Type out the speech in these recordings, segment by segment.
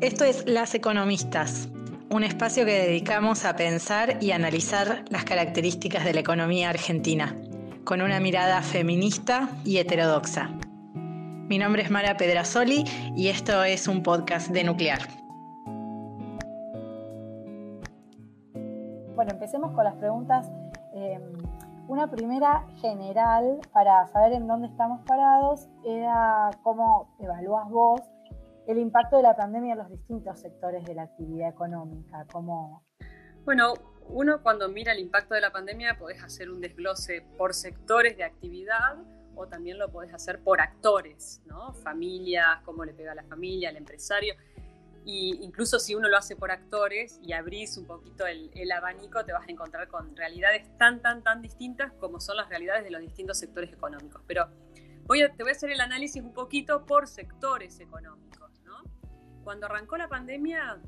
Esto es Las Economistas, un espacio que dedicamos a pensar y analizar las características de la economía argentina, con una mirada feminista y heterodoxa. Mi nombre es Mara Pedrasoli y esto es un podcast de Nuclear. Bueno, empecemos con las preguntas. Em, una primera general para saber en dónde estamos parados era cómo evalúas vos el impacto de la pandemia en los distintos sectores de la actividad económica? como Bueno, uno cuando mira el impacto de la pandemia podés hacer un desglose por sectores de actividad o también lo podés hacer por actores, ¿no? Familias, cómo le pega a la familia, al empresario. Y incluso si uno lo hace por actores y abrís un poquito el, el, abanico, te vas a encontrar con realidades tan, tan, tan distintas como son las realidades de los distintos sectores económicos. Pero voy te voy a hacer el análisis un poquito por sectores económicos cuando arrancó la pandemia,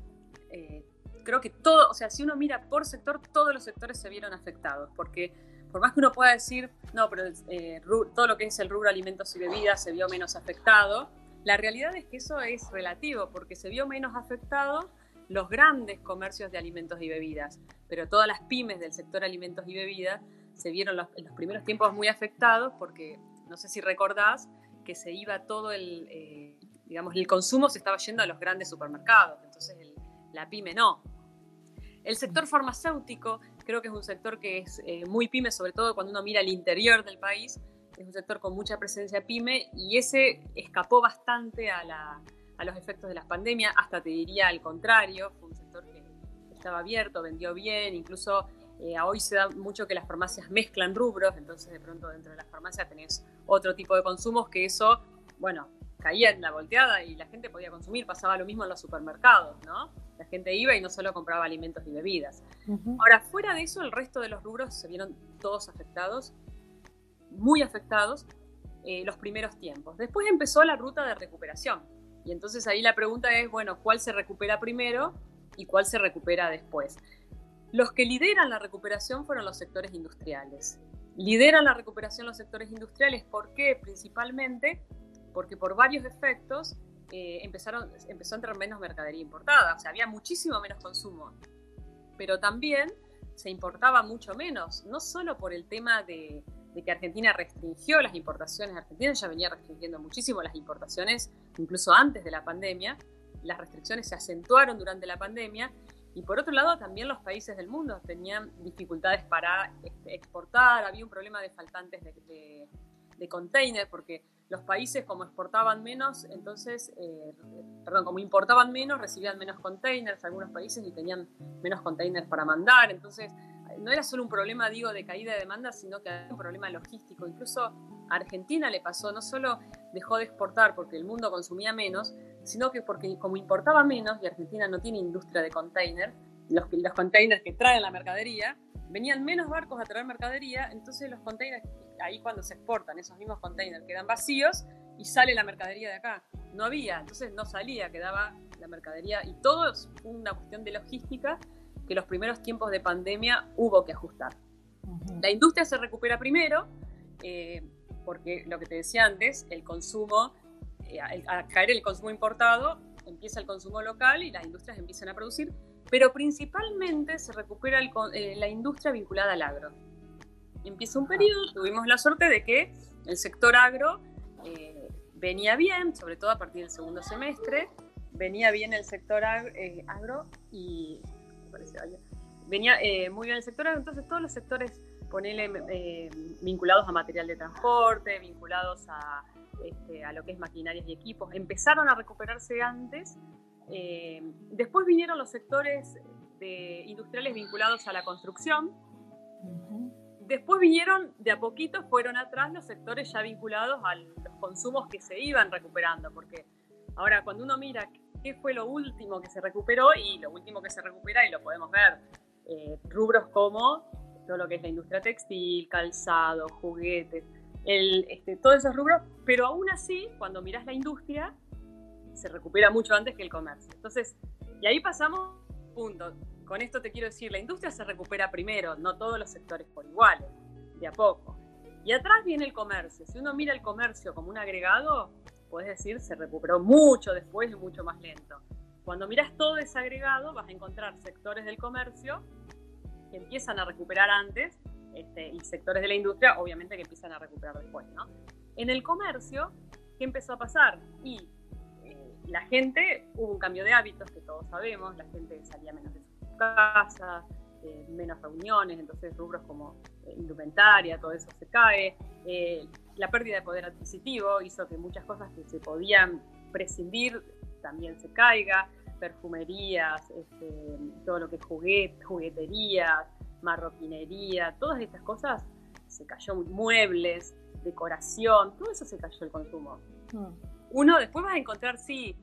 eh, creo que todo, o sea, si uno mira por sector, todos los sectores se vieron afectados, porque por más que uno pueda decir, no, pero eh, todo lo que es el rubro alimentos y bebidas se vio menos afectado, la realidad es que eso es relativo, porque se vio menos afectado los grandes comercios de alimentos y bebidas, pero todas las pymes del sector alimentos y bebidas se vieron en los primeros tiempos muy afectados porque, no sé si recordás, que se iba todo el, eh, digamos, el consumo se estaba yendo a los grandes supermercados, entonces la pyme no. El sector farmacéutico creo que es un sector que es eh, muy pyme, sobre todo cuando uno mira el interior del país, es un sector con mucha presencia pyme y ese escapó bastante a, los efectos de las pandemias, hasta te diría al contrario, fue un sector que estaba abierto, vendió bien, incluso eh, hoy se da mucho que las farmacias mezclan rubros, entonces de pronto dentro de las farmacias tenés otro tipo de consumos que eso, bueno, caía en la volteada y la gente podía consumir, pasaba lo mismo en los supermercados, ¿no? La gente iba y no solo compraba alimentos y bebidas. Ahora, fuera de eso, el resto de los rubros se vieron todos afectados, muy afectados, eh, los primeros tiempos. Después empezó la ruta de recuperación. Y entonces ahí la pregunta es, bueno, ¿cuál se recupera primero y cuál se recupera después? Los que lideran la recuperación fueron los sectores industriales. Lideran la recuperación los sectores industriales, ¿por qué? Principalmente porque por varios efectos eh, empezaron, empezó a entrar menos mercadería importada, o sea, había muchísimo menos consumo, pero también se importaba mucho menos, no solo por el tema de, que Argentina restringió las importaciones, Argentina ya venía restringiendo muchísimo las importaciones, incluso antes de la pandemia, las restricciones se acentuaron durante la pandemia, y por otro lado también los países del mundo tenían dificultades para este, exportar, había un problema de faltantes de, de, de containers, porque los países como exportaban menos, entonces, eh, perdón, como importaban menos, recibían menos containers algunos países y tenían menos containers para mandar. Entonces, no era solo un problema, digo, de caída de demanda, sino que era un problema logístico. Incluso a Argentina le pasó, no solo dejó de exportar porque el mundo consumía menos, sino que porque como importaba menos y Argentina no tiene industria de container, los, los containers que traen la mercadería, venían menos barcos a traer mercadería, entonces los containers, ahí cuando se exportan, esos mismos containers quedan vacíos y sale la mercadería de acá. No había, entonces no salía, quedaba la mercadería y todo es una cuestión de logística que los primeros tiempos de pandemia hubo que ajustar. La industria se recupera primero, eh, porque lo que te decía antes, el consumo, eh, al caer el consumo importado, empieza el consumo local y las industrias empiezan a producir, pero principalmente se recupera eh, la industria vinculada al agro. Empieza un periodo, tuvimos la suerte de que el sector agro eh, venía bien, sobre todo a partir del segundo semestre, venía bien el sector eh, agro, y venía muy bien el sector agro, entonces todos los sectores, ponele, vinculados a material de transporte, vinculados a, este, a lo que es maquinarias y equipos, empezaron a recuperarse antes. Eh, después vinieron los sectores de industriales vinculados a la construcción. Después vinieron, de a poquito, fueron atrás los sectores ya vinculados a los consumos que se iban recuperando, porque ahora cuando uno mira qué fue lo último que se recuperó y lo último que se recupera, y lo podemos ver, eh, rubros como todo lo que es la industria textil, calzado, juguetes, el, este, todos esos rubros, pero aún así, cuando miras la industria, se recupera mucho antes que el comercio. Entonces, y ahí pasamos, punto. Con esto te quiero decir, la industria se recupera primero, no todos los sectores por iguales, de a poco. Y atrás viene el comercio. Si uno mira el comercio como un agregado, puedes decir, se recuperó mucho después y mucho más lento. Cuando miras todo desagregado, vas a encontrar sectores del comercio que empiezan a recuperar antes este, y sectores de la industria, obviamente, que empiezan a recuperar después. ¿no? En el comercio, ¿qué empezó a pasar? Y eh, la gente, hubo un cambio de hábitos que todos sabemos, la gente salía menos de su casa, eh, menos reuniones, entonces rubros como eh, indumentaria, todo eso se cae. la pérdida de poder adquisitivo hizo que muchas cosas que se podían prescindir también se caiga, perfumerías, este, todo lo que es juguet, jugueterías, marroquinería, todas estas cosas se cayó, muebles, decoración, todo eso se cayó el consumo. Mm. Uno después vas a encontrar, sí,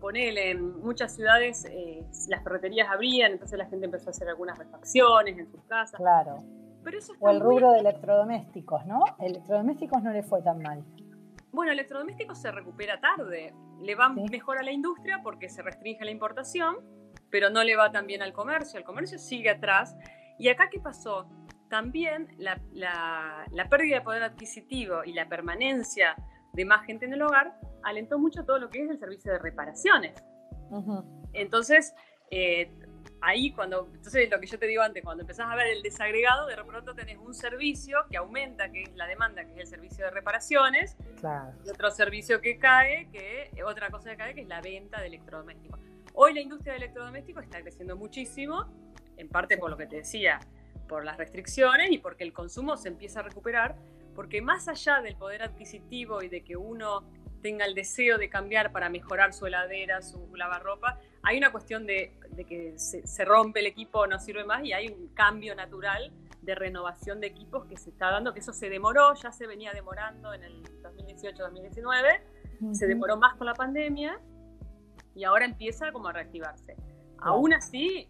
ponele, en muchas ciudades eh, las ferreterías abrían, entonces la gente empezó a hacer algunas refacciones en sus casas. Claro. Pero eso o el rubro de electrodomésticos, ¿no? Electrodomésticos no le fue tan mal. Bueno, electrodomésticos se recupera tarde. Le va mejor a la industria porque se restringe la importación, pero no le va tan bien al comercio. El comercio sigue atrás y acá, ¿qué pasó? También la, pérdida de poder adquisitivo y la permanencia de más gente en el hogar alentó mucho todo lo que es el servicio de reparaciones. Entonces, eh, ahí cuando, entonces lo que yo te digo antes, cuando empezás a ver el desagregado, de pronto tenés un servicio que aumenta, que es la demanda, que es el servicio de reparaciones, y otro servicio que cae, que otra cosa que cae, que es la venta de electrodomésticos. Hoy la industria de electrodomésticos está creciendo muchísimo en parte por lo que te decía, por las restricciones y porque el consumo se empieza a recuperar, porque más allá del poder adquisitivo y de que uno tenga el deseo de cambiar para mejorar su heladera, su lavarropa, hay una cuestión de, que se, rompe el equipo, no sirve más y hay un cambio natural de renovación de equipos que se está dando, que eso se demoró, ya se venía demorando en el 2018-2019, se demoró más con la pandemia y ahora empieza como a reactivarse. Aún así,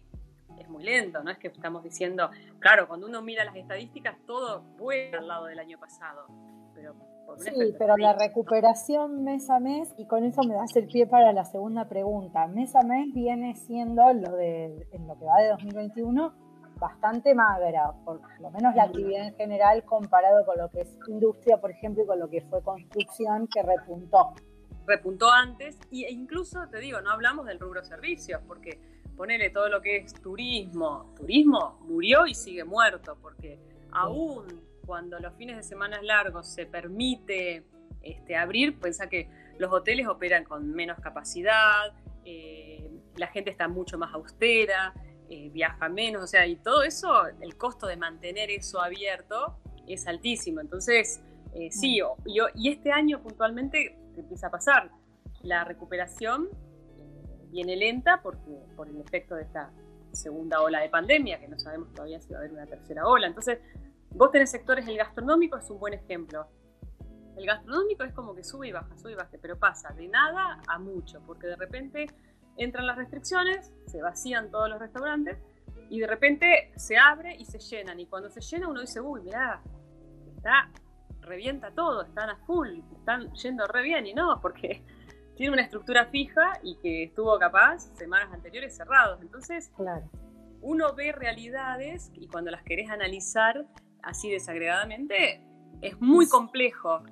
es muy lento, no es que estamos diciendo, claro, cuando uno mira las estadísticas, todo vuelve al lado del año pasado. Pero sí, pero la recuperación mes a mes, y con eso me das el pie para la segunda pregunta, mes a mes viene siendo lo de, en lo que va de 2021, bastante magra, por lo menos la actividad en general comparado con lo que es industria, por ejemplo, y con lo que fue construcción, que repuntó. Repuntó antes, e incluso, te digo, no hablamos del rubro servicios, porque ponele todo lo que es turismo, turismo murió y sigue muerto, porque aún cuando los fines de semana largos se permite este, abrir, piensa que los hoteles operan con menos capacidad, eh, la gente está mucho más austera, eh, viaja menos, o sea, y todo eso, el costo de mantener eso abierto es altísimo. Entonces, eh, sí, yo, y este año puntualmente empieza a pasar. La recuperación viene lenta porque, por el efecto de esta segunda ola de pandemia, que no sabemos todavía si va a haber una tercera ola. Entonces, vos tenés sectores, el gastronómico es un buen ejemplo. El gastronómico es como que sube y baja, sube y baja, pero pasa de nada a mucho, porque de repente entran las restricciones, se vacían todos los restaurantes y de repente se abre y se llenan. Y cuando se llena uno dice, uy, mirá, está, revienta todo, están a full, están yendo re bien. Y no, porque tiene una estructura fija y que estuvo capaz semanas anteriores cerrados. Entonces, uno ve realidades y cuando las querés analizar así desagregadamente, es muy complejo.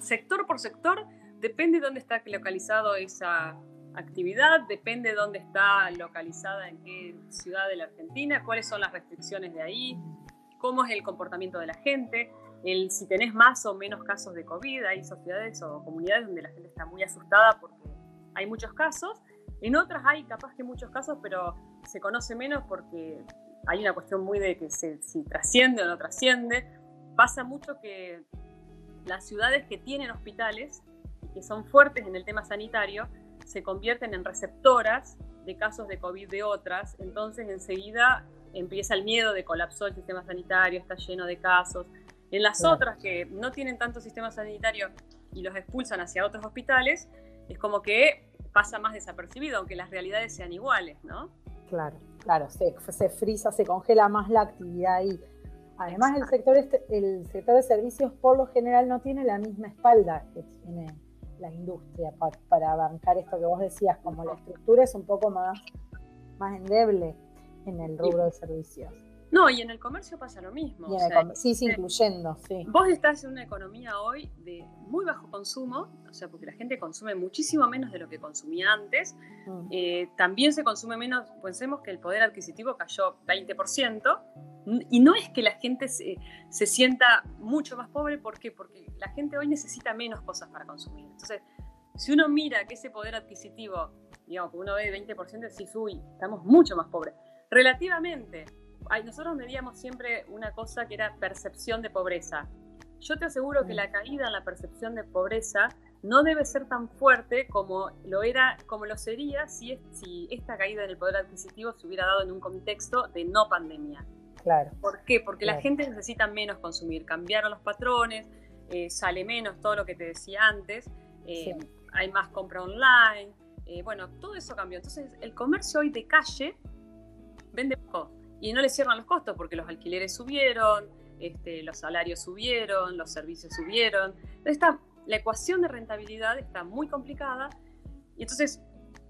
sector por sector depende de dónde está localizado esa actividad, depende de dónde está localizada, en qué ciudad de la Argentina, cuáles son las restricciones de ahí, cómo es el comportamiento de la gente el si tenés más o menos casos de COVID, hay sociedades o comunidades donde la gente está muy asustada porque hay muchos casos, en otras hay capaz que muchos casos, pero se conoce menos porque hay una cuestión muy de que se, si trasciende o no trasciende. Pasa mucho que las ciudades que tienen hospitales y que son fuertes en el tema sanitario se convierten en receptoras de casos de COVID de otras, entonces enseguida empieza el miedo de colapsó el sistema sanitario, está lleno de casos, en las otras que no tienen tanto sistema sanitario y los expulsan hacia otros hospitales, es como que pasa más desapercibido, aunque las realidades sean iguales, ¿no? Claro, claro, se, se frisa, se congela más la actividad ahí. Además, el sector, este, el sector de servicios por lo general no tiene la misma espalda que tiene la industria para, para bancar esto que vos decías, como la estructura es un poco más, más endeble en el rubro de servicios. No, y en el comercio pasa lo mismo. sí, sí, incluyendo, sí. Vos estás en una economía hoy de muy bajo consumo, o sea, porque la gente consume muchísimo menos de lo que consumía antes. Mm. Eh, también se consume menos, pensemos que el poder adquisitivo cayó 20%, y no es que la gente se, se sienta mucho más pobre, ¿por qué? Porque la gente hoy necesita menos cosas para consumir. Entonces, si uno mira que ese poder adquisitivo, digamos, que uno ve 20%, decís, uy, estamos mucho más pobres. Relativamente, nosotros medíamos siempre una cosa que era percepción de pobreza. Yo te aseguro que la caída en la percepción de pobreza no debe ser tan fuerte como lo era, como lo sería si, si esta caída en el poder adquisitivo se hubiera dado en un contexto de no pandemia. Claro. ¿Por qué? Porque la gente necesita menos consumir, cambiaron los patrones, eh, sale menos todo lo que te decía antes, eh, hay más compra online, eh, bueno, todo eso cambió. Entonces, el comercio hoy de calle vende poco y no le cierran los costos porque los alquileres subieron, este, los salarios subieron, los servicios subieron. Entonces la ecuación de rentabilidad está muy complicada y entonces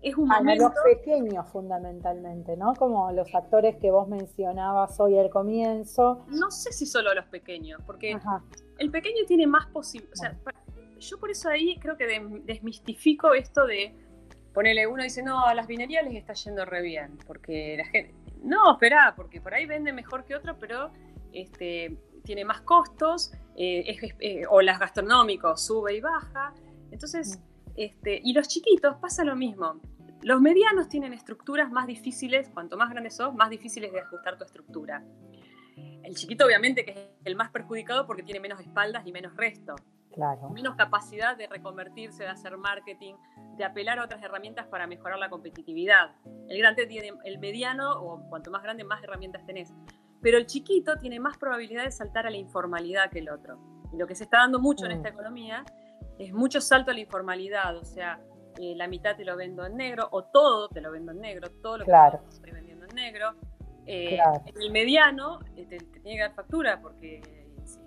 es un momento... A los pequeños fundamentalmente, ¿no? Como los actores que vos mencionabas hoy al comienzo. No sé si solo a los pequeños, porque el pequeño tiene más posibilidades. O sea, yo por eso ahí creo que desmistifico esto de ponerle uno dice, no, a las vinerías les está yendo re bien, porque la gente, no, espera, porque por ahí vende mejor que otro, pero este, tiene más costos, eh, eh, o las gastronómicos sube y baja. Entonces, mm. este, y los chiquitos pasa lo mismo. Los medianos tienen estructuras más difíciles, cuanto más grandes sos, más difíciles de ajustar tu estructura. El chiquito obviamente que es el más perjudicado porque tiene menos espaldas y menos resto. Claro. Menos capacidad de reconvertirse, de hacer marketing, de apelar a otras herramientas para mejorar la competitividad. El grande tiene, el mediano, o cuanto más grande, más herramientas tenés. Pero el chiquito tiene más probabilidad de saltar a la informalidad que el otro. Y lo que se está dando mucho en mm. esta economía es mucho salto a la informalidad, o sea, eh, la mitad te lo vendo en negro, o todo te lo vendo en negro, todo lo que estoy vendiendo en negro. Eh, el mediano eh, te, tiene que dar factura, porque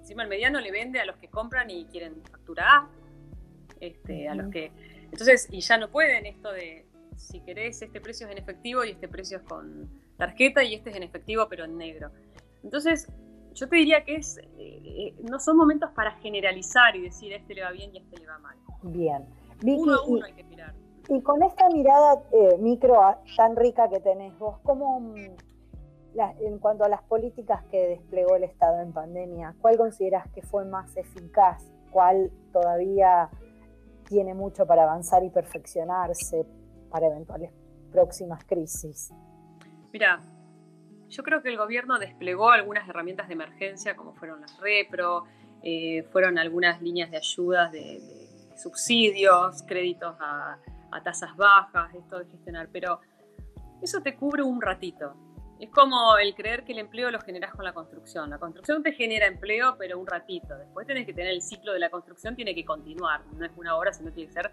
encima el mediano le vende a los que compran y quieren factura A, este, a los que entonces, y ya no pueden esto de, si querés, este precio es en efectivo y este precio es con tarjeta y este es en efectivo pero en negro. Entonces, yo te diría que es, eh, no son momentos para generalizar y decir a este le va bien y a este le va mal. Bien. uno a uno hay que mirar. Y con esta mirada eh, micro tan rica que tenés vos, ¿cómo, en cuanto a las políticas que desplegó el Estado en pandemia, cuál consideras que fue más eficaz? ¿Cuál todavía tiene mucho para avanzar y perfeccionarse para eventuales próximas crisis. Mira, yo creo que el gobierno desplegó algunas herramientas de emergencia, como fueron las repro, eh, fueron algunas líneas de ayudas de, subsidios, créditos a tasas bajas, esto de gestionar, pero eso te cubre un ratito. Es como el creer que el empleo lo generas con la construcción. La construcción te genera empleo, pero un ratito. Después tenés que tener el ciclo de la construcción, tiene que continuar. No es una hora, sino tiene que ser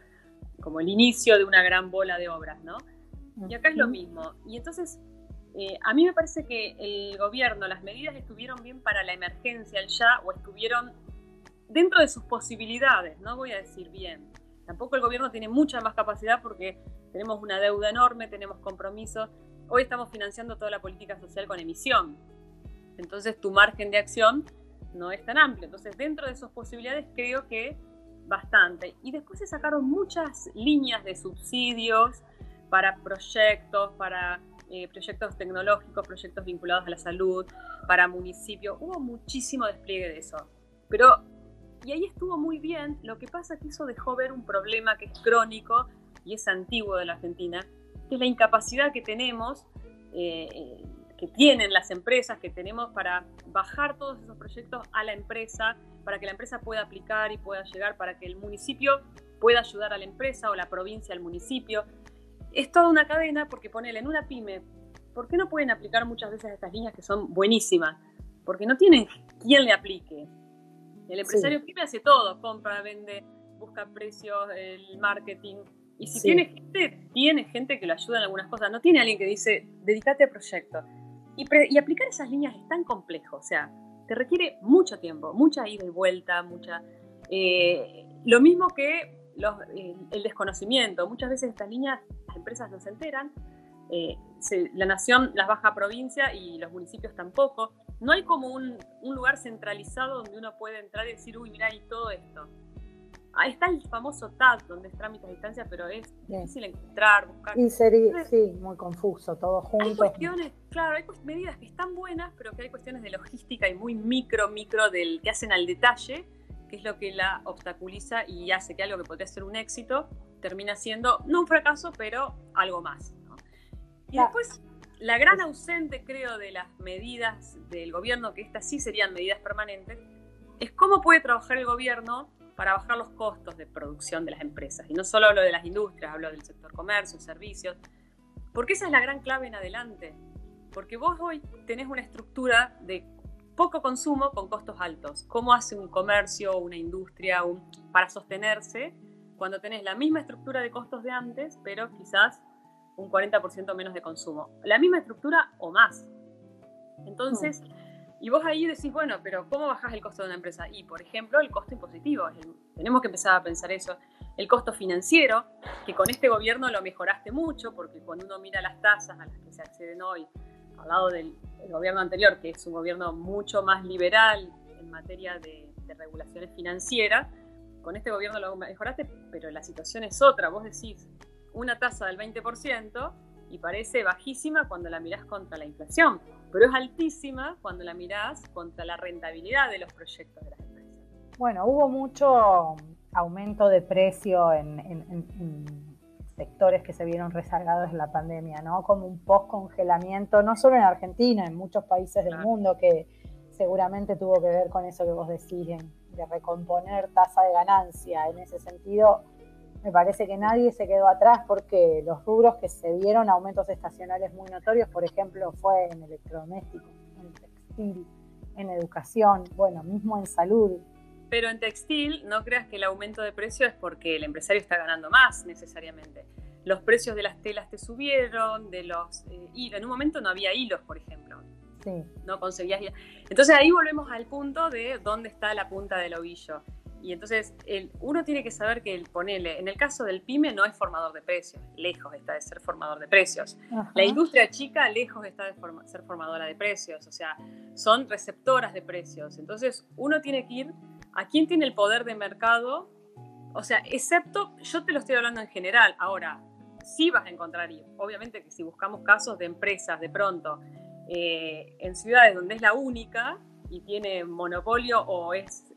como el inicio de una gran bola de obras, ¿no? Y acá es lo mismo. Y entonces, eh, a mí me parece que el gobierno, las medidas estuvieron bien para la emergencia, ya, o estuvieron dentro de sus posibilidades, no voy a decir bien. Tampoco el gobierno tiene mucha más capacidad porque tenemos una deuda enorme, tenemos compromisos hoy estamos financiando toda la política social con emisión. Entonces tu margen de acción no es tan amplio. Entonces dentro de esas posibilidades creo que bastante. Y después se sacaron muchas líneas de subsidios para proyectos, para eh, proyectos tecnológicos, proyectos vinculados a la salud, para municipios. Hubo muchísimo despliegue de eso. Pero, y ahí estuvo muy bien. Lo que pasa es que eso dejó ver un problema que es crónico y es antiguo de la Argentina, que es la incapacidad que tenemos, eh, eh, que tienen las empresas, que tenemos para bajar todos esos proyectos a la empresa, para que la empresa pueda aplicar y pueda llegar, para que el municipio pueda ayudar a la empresa o la provincia al municipio. Es toda una cadena porque ponele en una pyme, ¿por qué no pueden aplicar muchas veces estas líneas que son buenísimas? Porque no tienen quien le aplique. El empresario pyme hace todo, compra, vende, busca precios, el marketing, y si tiene gente, tiene gente que lo ayuda en algunas cosas. No tiene alguien que dice, dedícate al proyecto. Y, aplicar esas líneas es tan complejo. O sea, te requiere mucho tiempo, mucha ida y vuelta, mucha... Eh, lo mismo que los, eh, el desconocimiento. Muchas veces estas líneas las empresas no se enteran Eh, la nación las baja a provincia y los municipios tampoco. No hay como un, un, lugar centralizado donde uno puede entrar y decir, uy, mira, y todo esto. Ahí está el famoso TAD, donde es trámite a distancia, pero es difícil encontrar, buscar. Y sería, sí, muy confuso, todo junto. Hay cuestiones, claro, hay medidas que están buenas, pero que hay cuestiones de logística y muy micro, micro del que hacen al detalle, que es lo que la obstaculiza y hace que algo que podría ser un éxito termina siendo, no un fracaso, pero algo más. Y después, la gran ausente, creo, de las medidas del gobierno, que estas sí serían medidas permanentes, es cómo puede trabajar el gobierno para bajar los costos de producción de las empresas. Y no solo hablo de las industrias, hablo del sector comercio, servicios, porque esa es la gran clave en adelante. Porque vos hoy tenés una estructura de poco consumo con costos altos. ¿Cómo hace un comercio, una industria para sostenerse cuando tenés la misma estructura de costos de antes, pero quizás un 40% menos de consumo? La misma estructura o más. Entonces, y vos ahí decís, bueno, pero ¿cómo bajás el costo de una empresa? Y, por ejemplo, el costo impositivo. tenemos que empezar a pensar eso. El costo financiero, que con este gobierno lo mejoraste mucho, porque cuando uno mira las tasas a las que se acceden hoy, al lado del, gobierno anterior, que es un gobierno mucho más liberal en materia de, de regulaciones financieras, con este gobierno lo mejoraste, pero la situación es otra. Vos decís una tasa del 20% y parece bajísima cuando la mirás contra la inflación pero es altísima cuando la mirás contra la rentabilidad de los proyectos de las empresas. Bueno, hubo mucho aumento de precio en, sectores que se vieron rezagados en la pandemia, ¿no? Como un post-congelamiento, no solo en Argentina, en muchos países del mundo que seguramente tuvo que ver con eso que vos decís, de recomponer tasa de ganancia. En ese sentido, me parece que nadie se quedó atrás porque los rubros que se vieron aumentos estacionales muy notorios, por ejemplo, fue en electrodomésticos, en textil, en educación, bueno, mismo en salud. Pero en textil, no creas que el aumento de precio es porque el empresario está ganando más necesariamente. Los precios de las telas te subieron, de los eh, hilos. En un momento no había hilos, por ejemplo. Sí. No conseguías hilos. Entonces ahí volvemos al punto de dónde está la punta del ovillo. Y entonces el, uno tiene que saber que el ponele, en el caso del pyme no es formador de precios, lejos está de ser formador de precios. La industria chica lejos está de ser formadora de precios, o sea, son receptoras de precios. Entonces uno tiene que ir a quién tiene el poder de mercado, o sea, excepto, yo te lo estoy hablando en general, ahora, sí vas a encontrar, y obviamente que si buscamos casos de empresas de pronto, eh, en ciudades donde es la única y tiene monopolio o es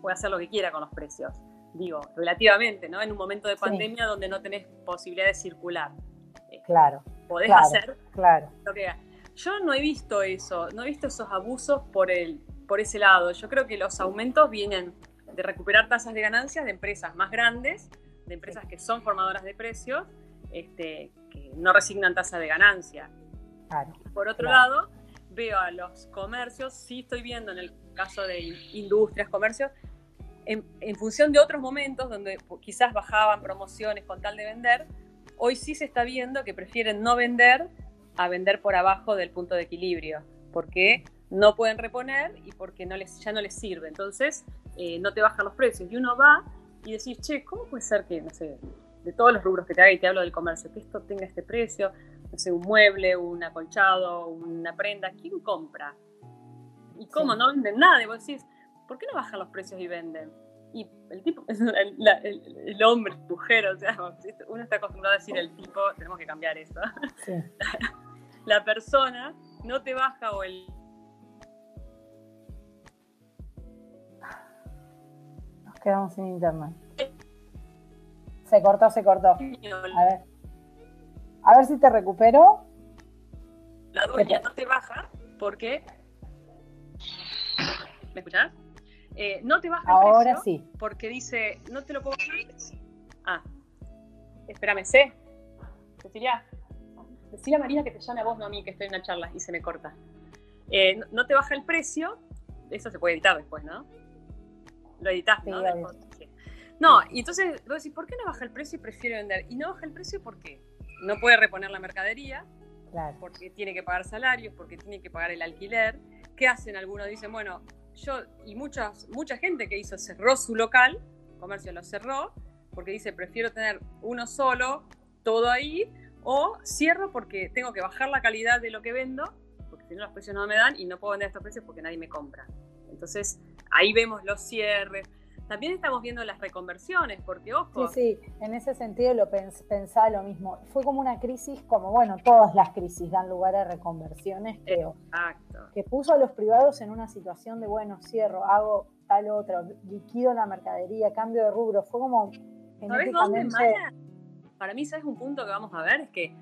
puede hacer lo que quiera con los precios. Digo, relativamente, ¿no? En un momento de pandemia donde no tenés posibilidad de circular. Eh, claro. Podés hacer claro. lo que Yo no he visto eso, no he visto esos abusos por, el, por ese lado. Yo creo que los aumentos vienen de recuperar tasas de ganancias de empresas más grandes, de empresas que son formadoras de precios, este, que no resignan tasa de ganancia. Claro, por otro lado, veo a los comercios, sí estoy viendo en el caso de industrias, comercios, en, función de otros momentos donde quizás bajaban promociones con tal de vender, hoy sí se está viendo que prefieren no vender a vender por abajo del punto de equilibrio, porque no pueden reponer y porque no les, ya no les sirve. Entonces, eh, no te bajan los precios. Y uno va y decís, che, ¿cómo puede ser que, no sé, de todos los rubros que te haga y te hablo del comercio, que esto tenga este precio? No sé, un mueble, un acolchado, una prenda, ¿quién compra? ¿Y cómo? No venden nada. Y vos decís, ¿por qué no bajan los precios y venden? Y el tipo, el, el, hombre, el mujer, o sea, uno está acostumbrado a decir el tipo, tenemos que cambiar eso. La persona no te baja o el... Nos quedamos sin internet. Se cortó, se cortó. A ver. A ver si te recupero. La dueña no te baja porque... ¿Me escuchás? Eh, no te baja el precio sí. porque dice, no te lo puedo bajar. Ah, espérame, sé. Cecilia, decirle a María que te llame a vos, no a mí, que estoy en una charla y se me corta. Eh, no, te baja el precio, eso se puede editar después, ¿no? Lo editas, ¿no? No, y entonces vos decís, ¿por qué no baja el precio y prefiere vender? Y no baja el precio porque no puede reponer la mercadería, porque tiene que pagar salarios, porque tiene que pagar el alquiler. ¿Qué hacen? Algunos dicen, bueno, yo y muchas, mucha gente que hizo cerró su local, comercio lo cerró, porque dice prefiero tener uno solo, todo ahí, o cierro porque tengo que bajar la calidad de lo que vendo, porque si no los precios no me dan y no puedo vender estos precios porque nadie me compra. Entonces ahí vemos los cierres. También estamos viendo las reconversiones, porque ojo. Sí, sí, en ese sentido lo pensaba lo mismo. Fue como una crisis, como bueno, todas las crisis dan lugar a reconversiones, creo. Exacto. Que puso a los privados en una situación de, bueno, cierro, hago tal otro, liquido la mercadería, cambio de rubro. Fue como. ¿Sabes dónde, Para mí, ¿sabes un punto que vamos a ver? Es que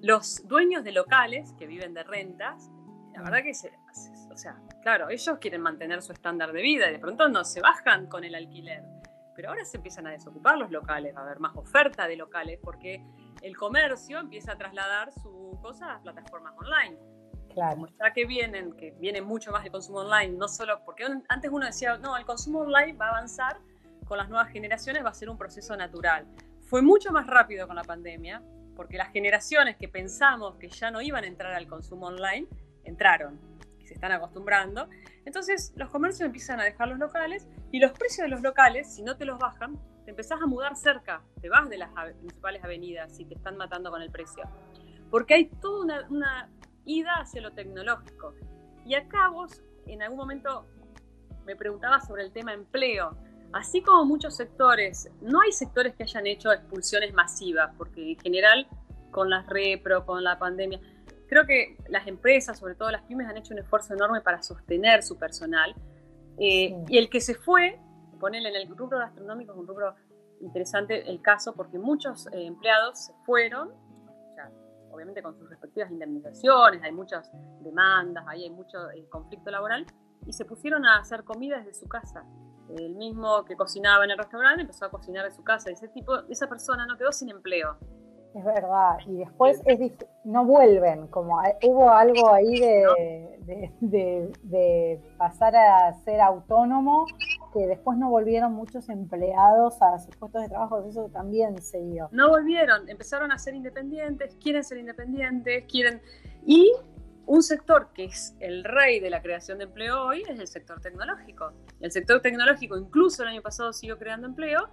los dueños de locales que viven de rentas, la verdad que se, o sea, claro, ellos quieren mantener su estándar de vida y de pronto no se bajan con el alquiler. Pero ahora se empiezan a desocupar los locales, va a haber más oferta de locales porque el comercio empieza a trasladar su cosa a plataformas online. Claro. Como ya que vienen, que viene mucho más el consumo online, no solo porque antes uno decía, no, el consumo online va a avanzar con las nuevas generaciones, va a ser un proceso natural. Fue mucho más rápido con la pandemia, porque las generaciones que pensamos que ya no iban a entrar al consumo online, entraron se están acostumbrando. Entonces los comercios empiezan a dejar los locales y los precios de los locales, si no te los bajan, te empezás a mudar cerca, te vas de las principales avenidas y te están matando con el precio. Porque hay toda una, una ida hacia lo tecnológico. Y acá vos en algún momento me preguntabas sobre el tema empleo. Así como muchos sectores, no hay sectores que hayan hecho expulsiones masivas, porque en general con las repro, con la pandemia, creo que las empresas, sobre todo las pymes, han hecho un esfuerzo enorme para sostener su personal. Eh, y el que se fue, ponerle en el rubro gastronómico es un rubro interesante el caso porque muchos eh, empleados se fueron, obviamente con sus respectivas indemnizaciones, hay muchas demandas, ahí hay mucho eh, conflicto laboral, y se pusieron a hacer comida desde su casa. El mismo que cocinaba en el restaurante empezó a cocinar de su casa. Ese tipo, esa persona no quedó sin empleo es verdad. Y después es no vuelven, como hubo algo ahí de, pasar a ser autónomo, que después no volvieron muchos empleados a sus puestos de trabajo, eso también se dio. No volvieron, empezaron a ser independientes, quieren ser independientes, quieren... Y un sector que es el rey de la creación de empleo hoy es el sector tecnológico. El sector tecnológico incluso el año pasado siguió creando empleo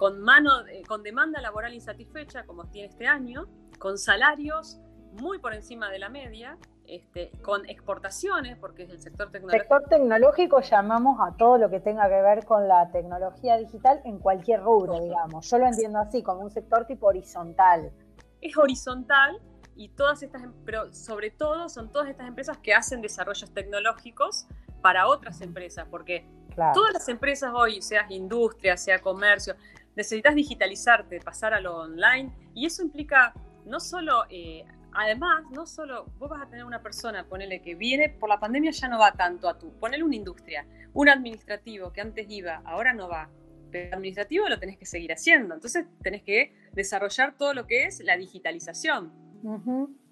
con, mano, con demanda laboral insatisfecha, como tiene este año, con salarios muy por encima de la media, este, con exportaciones, porque es el sector tecnológico. Sector tecnológico llamamos a todo lo que tenga que ver con la tecnología digital en cualquier rubro, digamos. Yo lo entiendo así, como un sector tipo horizontal. Es horizontal y todas estas, em, pero sobre todo son todas estas empresas que hacen desarrollos tecnológicos para otras empresas, porque todas las empresas hoy, sea industria, sea comercio, necesitas digitalizarte, pasar a lo online, y eso implica no solo, eh, además, no solo, vos vas a tener una persona, ponele que viene, por la pandemia ya no va tanto a tú, ponele una industria, un administrativo que antes iba, ahora no va, pero el administrativo lo tenés que seguir haciendo, entonces tenés que desarrollar todo lo que es la digitalización,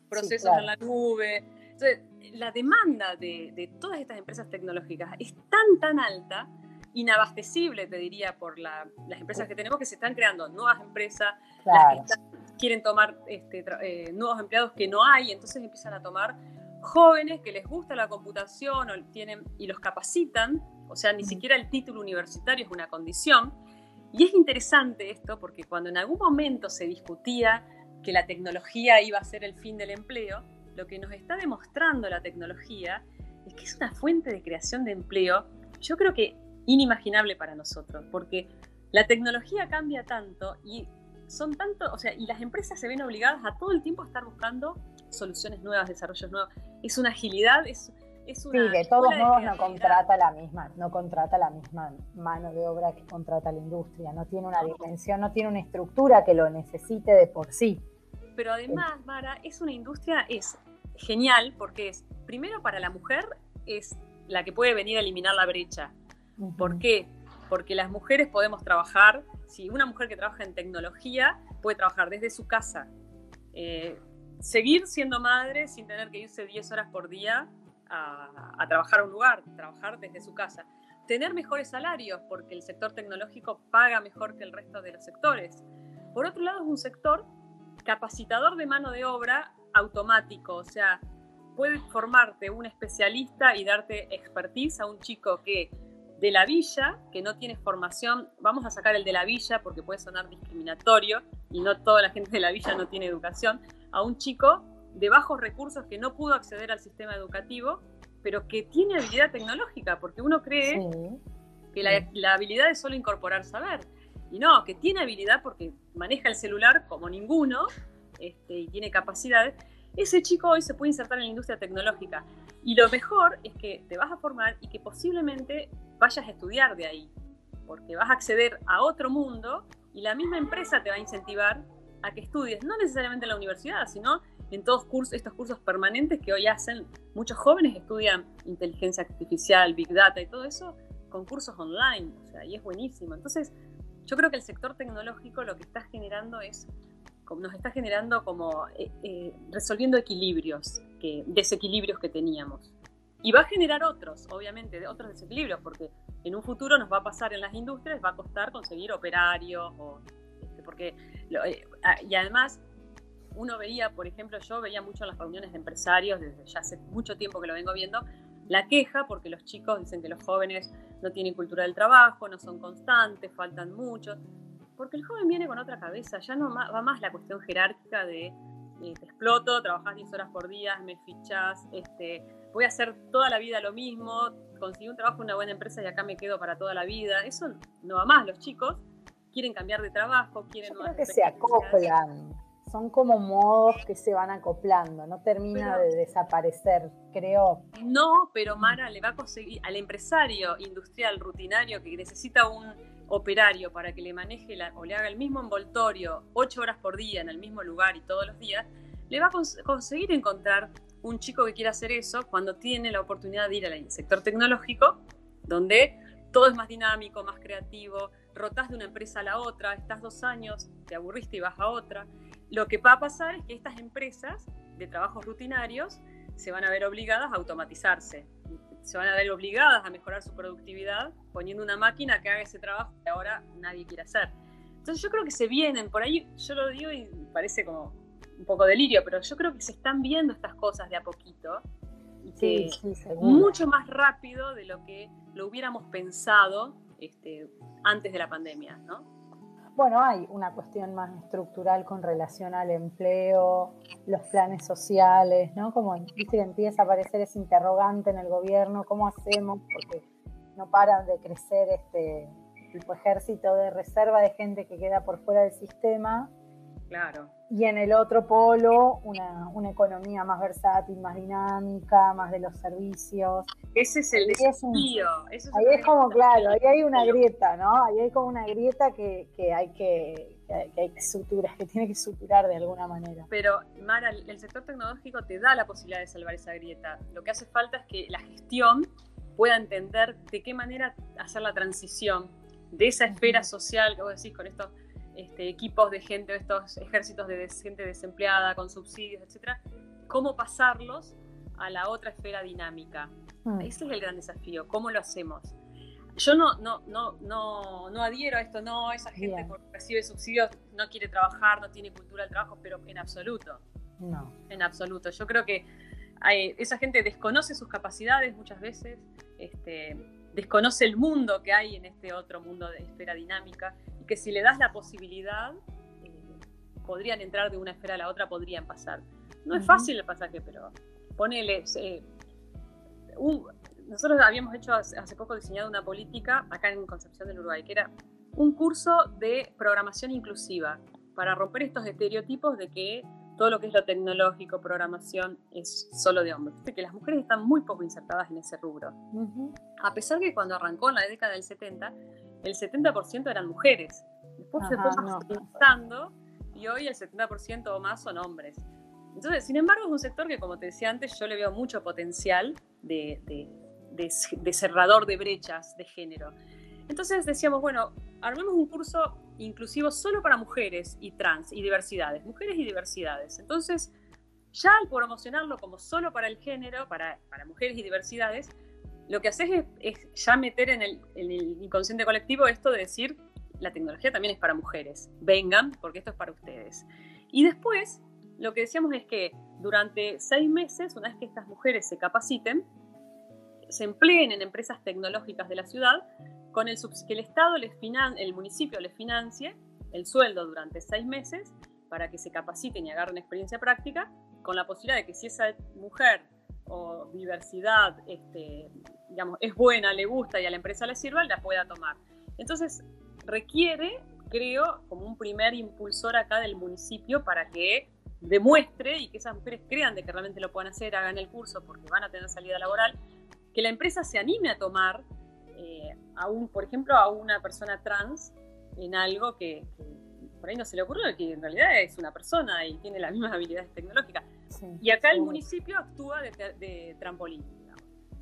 procesos en la nube. Entonces, la demanda de, de todas estas empresas tecnológicas es tan, tan alta inabastecible, te diría, por las empresas que tenemos, que se están creando nuevas empresas, las que quieren tomar este, eh, nuevos empleados que no hay, entonces empiezan a tomar jóvenes que les gusta la computación o tienen, y los capacitan, o sea, ni siquiera el título universitario es una condición. Y es interesante esto porque cuando en algún momento se discutía que la tecnología iba a ser el fin del empleo, lo que nos está demostrando la tecnología es que es una fuente de creación de empleo. Yo creo que inimaginable para nosotros, porque la tecnología cambia tanto y son tanto, o sea, y las empresas se ven obligadas a todo el tiempo a estar buscando soluciones nuevas, desarrollos nuevos. Es una agilidad, es, es una. Sí, de todos modos no contrata la misma, no contrata la misma mano de obra que contrata la industria, no tiene una dimensión, no tiene una estructura que lo necesite de por sí. Pero además, Mara, es una industria, es genial porque es, primero para la mujer, es la que puede venir a eliminar la brecha ¿Por qué? Porque las mujeres podemos trabajar, si una mujer que trabaja en tecnología puede trabajar desde su casa, eh, seguir siendo madre sin tener que irse 10 horas por día a, trabajar a un lugar, trabajar desde su casa. Tener mejores salarios, porque el sector tecnológico paga mejor que el resto de los sectores. Por otro lado, es un sector capacitador de mano de obra automático, o sea, puede formarte un especialista y darte expertise a un chico que de la villa, que no tiene formación, vamos a sacar el de la villa porque puede sonar discriminatorio y no toda la gente de la villa no tiene educación, a un chico de bajos recursos que no pudo acceder al sistema educativo, pero que tiene habilidad tecnológica, porque uno cree que la, habilidad es solo incorporar saber. Y no, que tiene habilidad porque maneja el celular como ninguno este, y tiene capacidades. Ese chico hoy se puede insertar en la industria tecnológica. Y lo mejor es que te vas a formar y que posiblemente vayas a estudiar de ahí, porque vas a acceder a otro mundo y la misma empresa te va a incentivar a que estudies, no necesariamente en la universidad, sino en todos estos cursos permanentes que hoy hacen muchos jóvenes estudian inteligencia artificial, big data y todo eso con cursos online, o sea, y es buenísimo. Entonces, yo creo que el sector tecnológico lo que está generando es, nos está generando como eh, eh, resolviendo equilibrios, que, desequilibrios que teníamos. Y va a generar otros, obviamente, otros desequilibrios, porque en un futuro nos va a pasar en las industrias, va a costar conseguir operarios, o, este, porque, eh, y además uno veía, por ejemplo, yo veía mucho en las reuniones de empresarios, desde ya hace mucho tiempo que lo vengo viendo, la queja, porque los chicos dicen que los jóvenes no tienen cultura del trabajo, no son constantes, faltan mucho, porque el joven viene con otra cabeza, ya no va más la cuestión jerárquica de te exploto, trabajas 10 horas por día, me fichas, este, voy a hacer toda la vida lo mismo, conseguí un trabajo en una buena empresa y acá me quedo para toda la vida. Eso no va más, los chicos quieren cambiar de trabajo, quieren... Yo creo que se acoplan, son como modos que se van acoplando, no termina de desaparecer, creo. No, pero Mara le va a conseguir al empresario industrial rutinario que necesita un operario para que le maneje o le haga el mismo envoltorio ocho horas por día en el mismo lugar y todos los días, le va a conseguir encontrar un chico que quiera hacer eso cuando tiene la oportunidad de ir al sector tecnológico, donde todo es más dinámico, más creativo, rotás de una empresa a la otra, estás dos años, te aburriste y vas a otra. Lo que va a pasar es que estas empresas de trabajos rutinarios se van a ver obligadas a automatizarse se van a ver obligadas a mejorar su productividad poniendo una máquina que haga ese trabajo que ahora nadie quiere hacer. Entonces yo creo que se vienen, por ahí yo lo digo y parece como un poco delirio, pero yo creo que se están viendo estas cosas de a poquito y que mucho más rápido de lo que lo hubiéramos pensado este, antes de la pandemia, ¿no? bueno, hay una cuestión más estructural con relación al empleo, los planes sociales, ¿no? Como empieza a aparecer ese interrogante en el gobierno, ¿cómo hacemos? Porque no paran de crecer este tipo ejército de reserva de gente que queda por fuera del sistema Claro. Y en el otro polo, una, economía más versátil, más dinámica, más de los servicios. Ese es el desafío. ahí es como, claro, ahí hay una grieta, ¿no? Ahí hay como una grieta que, hay que, que hay que suturar, que tiene que suturar de alguna manera. Pero, Mara, el sector tecnológico te da la posibilidad de salvar esa grieta. Lo que hace falta es que la gestión pueda entender de qué manera hacer la transición de esa esfera social que vos decís con esto este, equipos de gente, estos ejércitos de gente desempleada con subsidios, etcétera, cómo pasarlos a la otra esfera dinámica. Mm. Ese es el gran desafío, ¿cómo lo hacemos? Yo no, no, no, no, no adhiero a esto, no, esa gente porque recibe subsidios no quiere trabajar, no tiene cultura del trabajo, pero en absoluto. No. En absoluto. Yo creo que esa gente desconoce sus capacidades muchas veces, este, desconoce el mundo que hay en este otro mundo de esfera dinámica que si le das la posibilidad, eh, podrían entrar de una esfera a la otra, podrían pasar. No es fácil el pasaje, pero ponele... Eh, nosotros habíamos hecho hace, poco diseñado una política acá en Concepción del Uruguay, que era un curso de programación inclusiva para romper estos estereotipos de que todo lo que es lo tecnológico, programación, es solo de hombres. que las mujeres están muy poco insertadas en ese rubro. A pesar que cuando arrancó en la década del 70, el 70% eran mujeres. Después se fue masculinizando y hoy el 70% o más son hombres. Entonces, sin embargo, es un sector que, como te decía antes, yo le veo mucho potencial de, de, cerrador de brechas de género. Entonces decíamos, bueno, armemos un curso inclusivo solo para mujeres y trans y diversidades, mujeres y diversidades. Entonces, ya al promocionarlo como solo para el género, para, para mujeres y diversidades, lo que haces es, ya meter en el, inconsciente colectivo esto de decir, la tecnología también es para mujeres, vengan porque esto es para ustedes. Y después, lo que decíamos es que durante seis meses, una vez que estas mujeres se capaciten, se empleen en empresas tecnológicas de la ciudad, con el que el Estado, les finan, el municipio les financie el sueldo durante seis meses para que se capaciten y agarren experiencia práctica, con la posibilidad de que si esa mujer o diversidad este, digamos, es buena, le gusta y a la empresa le sirva, la pueda tomar. Entonces, requiere, creo, como un primer impulsor acá del municipio para que demuestre y que esas mujeres crean de que realmente lo puedan hacer, hagan el curso porque van a tener salida laboral, que la empresa se anime a tomar eh, a un, por ejemplo, a una persona trans en algo que, por ahí no se le ocurrió, que en realidad es una persona y tiene las mismas habilidades tecnológicas. y acá el municipio actúa de, trampolín.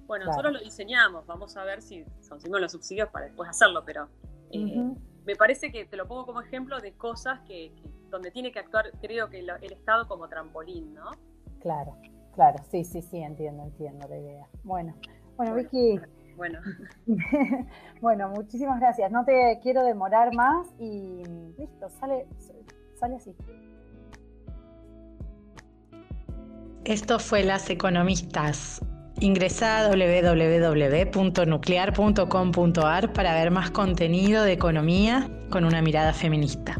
Bueno, nosotros lo diseñamos, vamos a ver si conseguimos los subsidios para después hacerlo, pero eh, me parece que te lo pongo como ejemplo de cosas que, donde tiene que actuar, creo que el, Estado como trampolín, ¿no? Claro, claro, sí, sí, sí, entiendo, entiendo la idea. Bueno, bueno, Vicky. Bueno. bueno, muchísimas gracias. No te quiero demorar más y listo, sale, sale así. Esto fue Las Economistas. Ingresa a www.nuclear.com.ar para ver más contenido de economía con una mirada feminista.